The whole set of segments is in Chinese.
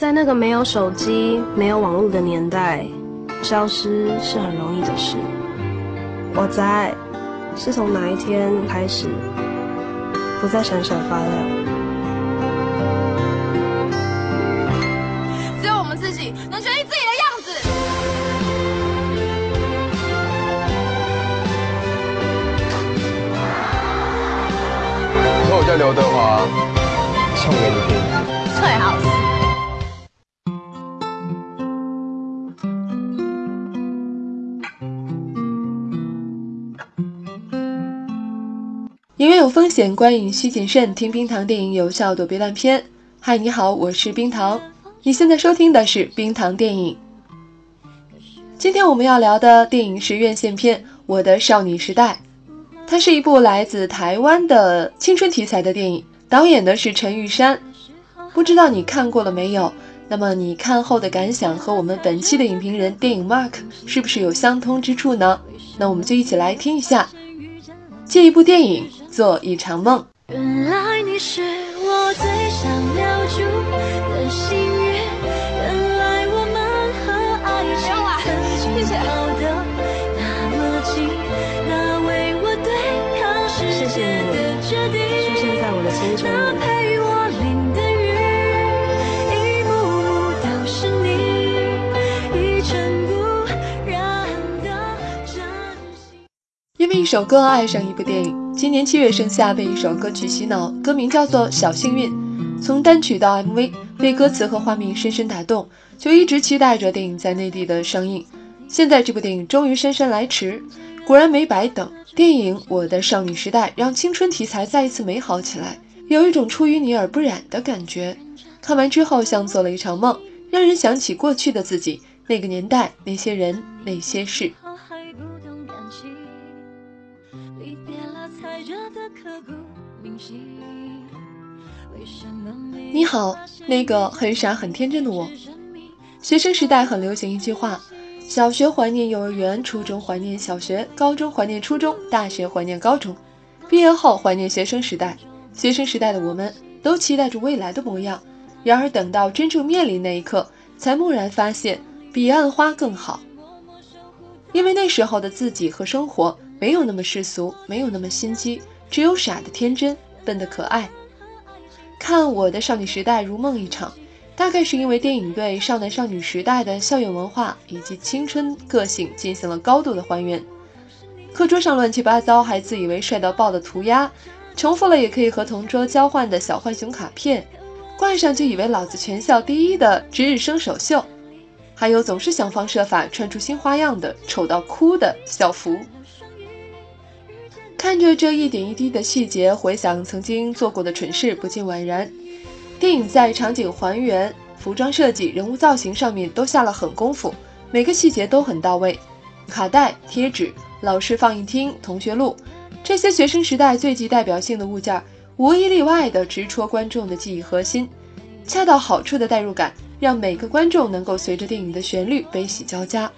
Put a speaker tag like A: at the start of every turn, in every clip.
A: 在那个没有手机、没有网络的年代，消失是很容易的事。我在，是从哪一天开始不再闪闪发亮？
B: 只有我们自己能决定自己的样子。
C: 以后我叫刘德华，送给你听。
B: 最好是。
D: 险，观影需谨慎。听冰糖电影有效躲避烂片。嗨，你好，我是冰糖。你现在收听的是冰糖电影。今天我们要聊的电影是院线片《我的少女时代》，它是一部来自台湾的青春题材的电影，导演的是陈玉珊。不知道你看过了没有？那么你看后的感想和我们本期的影评人电影 Mark 是不是有相通之处呢？那我们就一起来听一下。借一部电影做一场梦。
E: 原来你是我最想留住的幸运，原来我们和爱情曾经靠得那么近，那为我对抗世界的决定，
A: 出现在我的青春里。
D: 为一首歌爱上一部电影。今年七月盛夏被一首歌曲洗脑，歌名叫做《小幸运》。从单曲到 MV，被歌词和画面深深打动，就一直期待着电影在内地的上映。现在这部电影终于姗姗来迟，果然没白等。电影《我的少女时代》让青春题材再一次美好起来，有一种出淤泥而不染的感觉。看完之后像做了一场梦，让人想起过去的自己，那个年代，那些人，那些事。好，那个很傻很天真的我。学生时代很流行一句话：小学怀念幼儿园，初中怀念小学，高中怀念初中，大学怀念高中，毕业后怀念学生时代。学生时代的我们都期待着未来的模样，然而等到真正面临那一刻，才蓦然发现彼岸花更好。因为那时候的自己和生活没有那么世俗，没有那么心机，只有傻的天真，笨的可爱。看我的少女时代如梦一场，大概是因为电影对少男少女时代的校园文化以及青春个性进行了高度的还原。课桌上乱七八糟还自以为帅到爆的涂鸦，重复了也可以和同桌交换的小浣熊卡片，挂上就以为老子全校第一的值日生首秀，还有总是想方设法穿出新花样的丑到哭的校服。看着这一点一滴的细节，回想曾经做过的蠢事，不禁惘然。电影在场景还原、服装设计、人物造型上面都下了狠功夫，每个细节都很到位。卡带、贴纸、老式放映厅、同学录，这些学生时代最具代表性的物件，无一例外地直戳观众的记忆核心，恰到好处的代入感，让每个观众能够随着电影的旋律悲喜交加。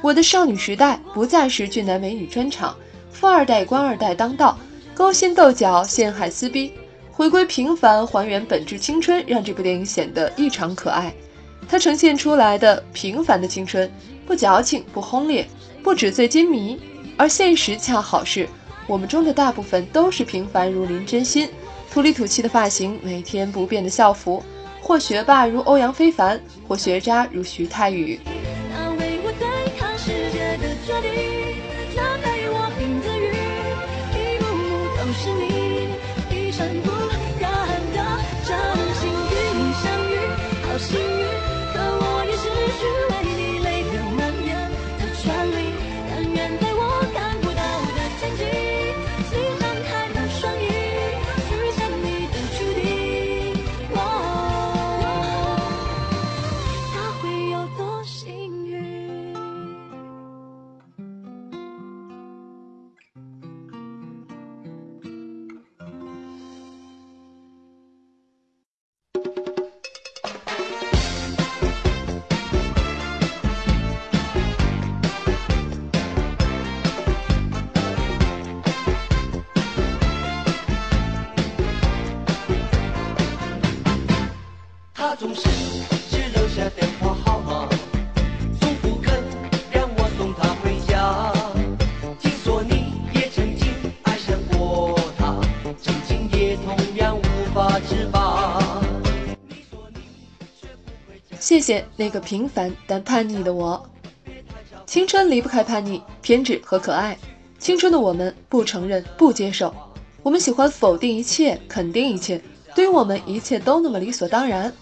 D: 我的少女时代不再是俊男美女专场。富二代、官二代当道，勾心斗角、陷害撕逼，回归平凡，还原本质青春，让这部电影显得异常可爱。它呈现出来的平凡的青春，不矫情，不轰烈，不纸醉金迷，而现实恰好是我们中的大部分都是平凡如林真心，土里土气的发型，每天不变的校服，或学霸如欧阳非凡，或学渣如徐太宇。谢谢那个平凡但叛逆的我。青春离不开叛逆偏执和可爱。青春的我们不承认不接受。我们喜欢否定一切肯定一切对于我们一切都那么理所当然。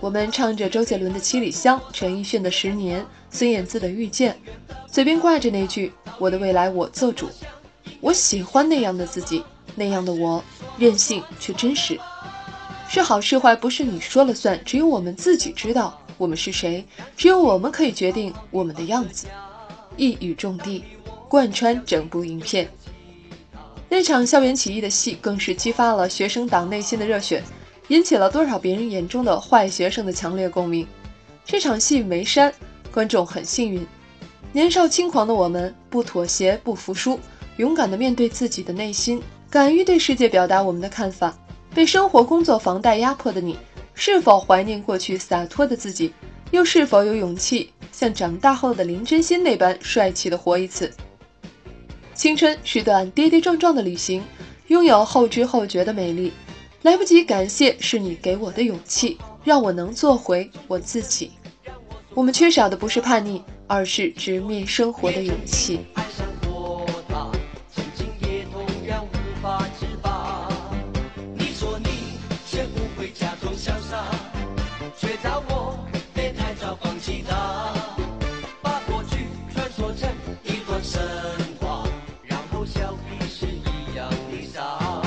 D: 我们唱着周杰伦的七里香陈奕迅的十年孙燕姿的遇见嘴边挂着那句我的未来我做主。我喜欢那样的自己那样的我任性却真实。是好是坏，不是你说了算，只有我们自己知道我们是谁，只有我们可以决定我们的样子。一语中的，贯穿整部影片。那场校园起义的戏，更是激发了学生党内心的热血，引起了多少别人眼中的坏学生的强烈共鸣。这场戏没删，观众很幸运。年少轻狂的我们，不妥协，不服输，勇敢地面对自己的内心，敢于对世界表达我们的看法。被生活、工作、房贷压迫的你，是否怀念过去洒脱的自己？又是否有勇气？像长大后的林真心那般帅气的活一次。青春是段跌跌撞撞的旅行，拥有后知后觉的美丽。来不及感谢，是你给我的勇气，让我能做回我自己。我们缺少的不是叛逆，而是直面生活的勇气。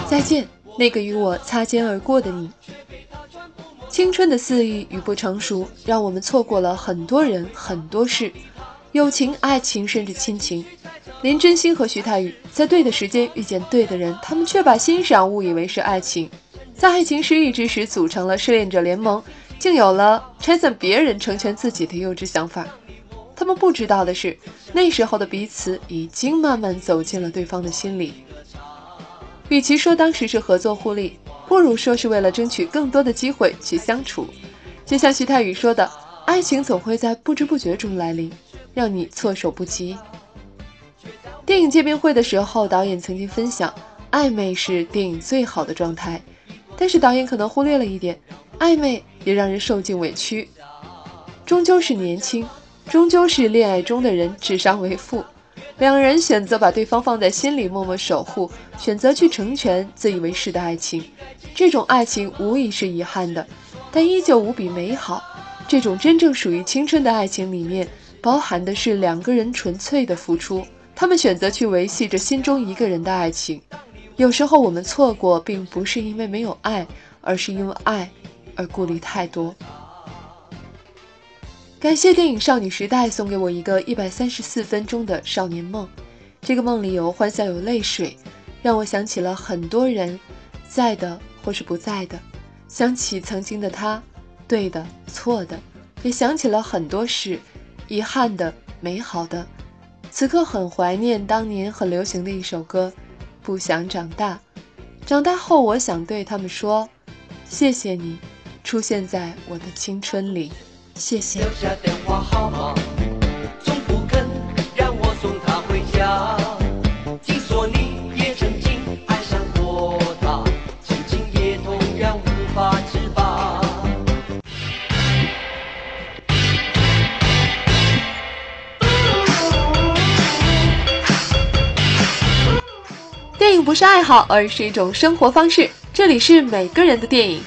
D: 再见，那个与我擦肩而过的你。青春的肆意与不成熟，让我们错过了很多人、很多事，友情、爱情，甚至亲情。林真心和徐太宇在对的时间遇见对的人，他们却把欣赏误以为是爱情，在爱情失意之时组成了失恋者联盟，竟有了拆散别人、成全自己的幼稚想法。他们不知道的是，那时候的彼此已经慢慢走进了对方的心里。与其说当时是合作互利，不如说是为了争取更多的机会去相处。就像徐太宇说的：“爱情总会在不知不觉中来临，让你措手不及。”电影见面会的时候，导演曾经分享：“暧昧是电影最好的状态。”但是导演可能忽略了一点，暧昧也让人受尽委屈。终究是年轻，终究是恋爱中的人智商为负。两人选择把对方放在心里，默默守护，选择去成全自以为是的爱情。这种爱情无疑是遗憾的，但依旧无比美好。这种真正属于青春的爱情里面，包含的是两个人纯粹的付出。他们选择去维系着心中一个人的爱情。有时候我们错过，并不是因为没有爱，而是因为爱而顾虑太多。感谢电影《少女时代》送给我一个一百三十四分钟的少年梦，这个梦里有欢笑有泪水，让我想起了很多人，在的或是不在的，想起曾经的他，对的错的，也想起了很多事，遗憾的美好的。此刻很怀念当年很流行的一首歌，《不想长大》。长大后，我想对他们说，谢谢你，出现在我的青春里。谢谢。留下电话号码，从不肯让我送她回家。听说你也曾经爱上过他，曾经也同样无法自拔。电影不是爱好，而是一种生活方式。这里是每个人的电影。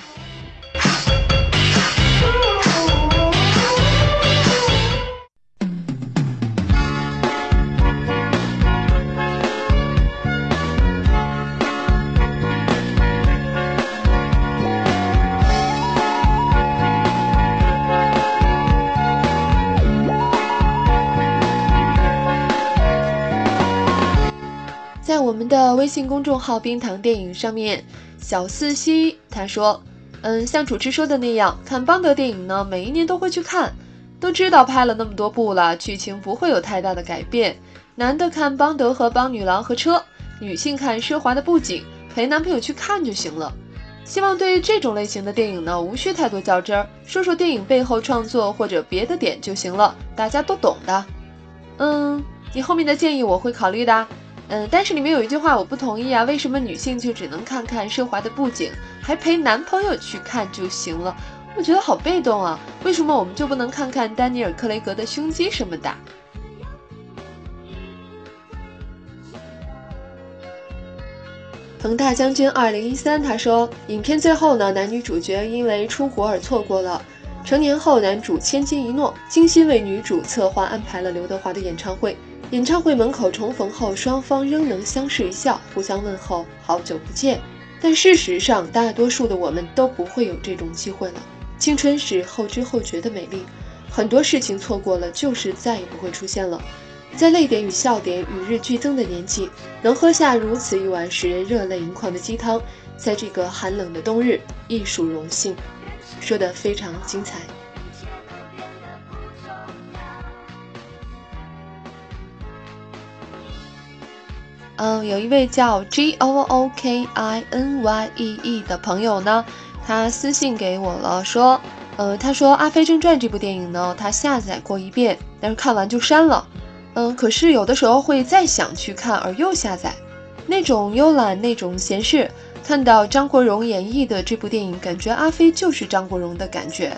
D: 微信公众号“冰糖电影”上面，小四西他说：“嗯，像主持说的那样，看邦德电影呢，每一年都会去看。都知道拍了那么多部了，剧情不会有太大的改变。男的看邦德和邦女郎和车，女性看奢华的布景，陪男朋友去看就行了。希望对于这种类型的电影呢，无需太多较真儿，说说电影背后创作或者别的点就行了，大家都懂的。嗯，你后面的建议我会考虑的。”嗯，但是里面有一句话我不同意啊，为什么女性就只能看看奢华的布景，还陪男朋友去看就行了？我觉得好被动啊！为什么我们就不能看看丹尼尔·克雷格的胸肌什么的？彭大将军二零一三他说，影片最后呢，男女主角因为出国而错过了。成年后，男主千金一诺，精心为女主策划安排了刘德华的演唱会。演唱会门口重逢后，双方仍能相视一笑，互相问候“好久不见”。但事实上，大多数的我们都不会有这种机会了。青春是后知后觉的美丽，很多事情错过了，就是再也不会出现了。在泪点与笑点与日俱增的年纪，能喝下如此一碗使人热泪盈眶的鸡汤，在这个寒冷的冬日，亦属荣幸。说的非常精彩。嗯，有一位叫 G O O K I N Y E E 的朋友呢，他私信给我了，说，呃，他说《阿飞正传》这部电影呢，他下载过一遍，但是看完就删了。嗯，可是有的时候会再想去看，而又下载，那种慵懒，那种闲适。看到张国荣演绎的这部电影，感觉阿飞就是张国荣的感觉。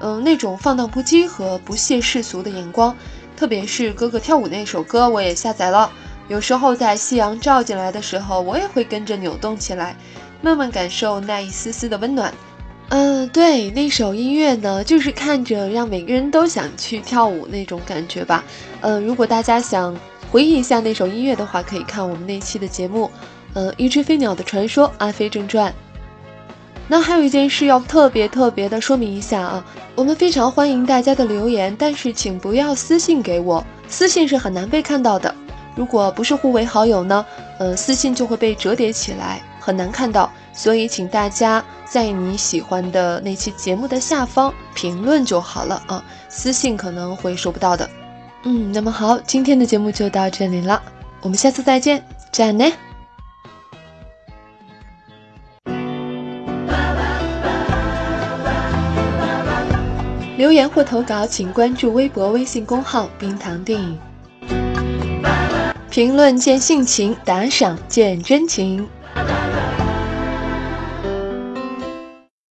D: 嗯，那种放荡不羁和不屑世俗的眼光，特别是哥哥跳舞那首歌，我也下载了。有时候在夕阳照进来的时候，我也会跟着扭动起来，慢慢感受那一丝丝的温暖。嗯，对，那首音乐呢，就是看着让每个人都想去跳舞那种感觉吧。嗯，如果大家想回忆一下那首音乐的话，可以看我们那期的节目，嗯，《一只飞鸟的传说：阿飞正传》。那还有一件事要特别特别的说明一下啊，我们非常欢迎大家的留言，但是请不要私信给我，私信是很难被看到的。如果不是互为好友呢，呃，私信就会被折叠起来，很难看到。所以，请大家在你喜欢的那期节目的下方评论就好了啊，私信可能会收不到的。嗯，那么好，今天的节目就到这里了，我们下次再见，再见。留言或投稿，请关注微博、微信公号“冰糖电影”。评论见性情，打赏见真情。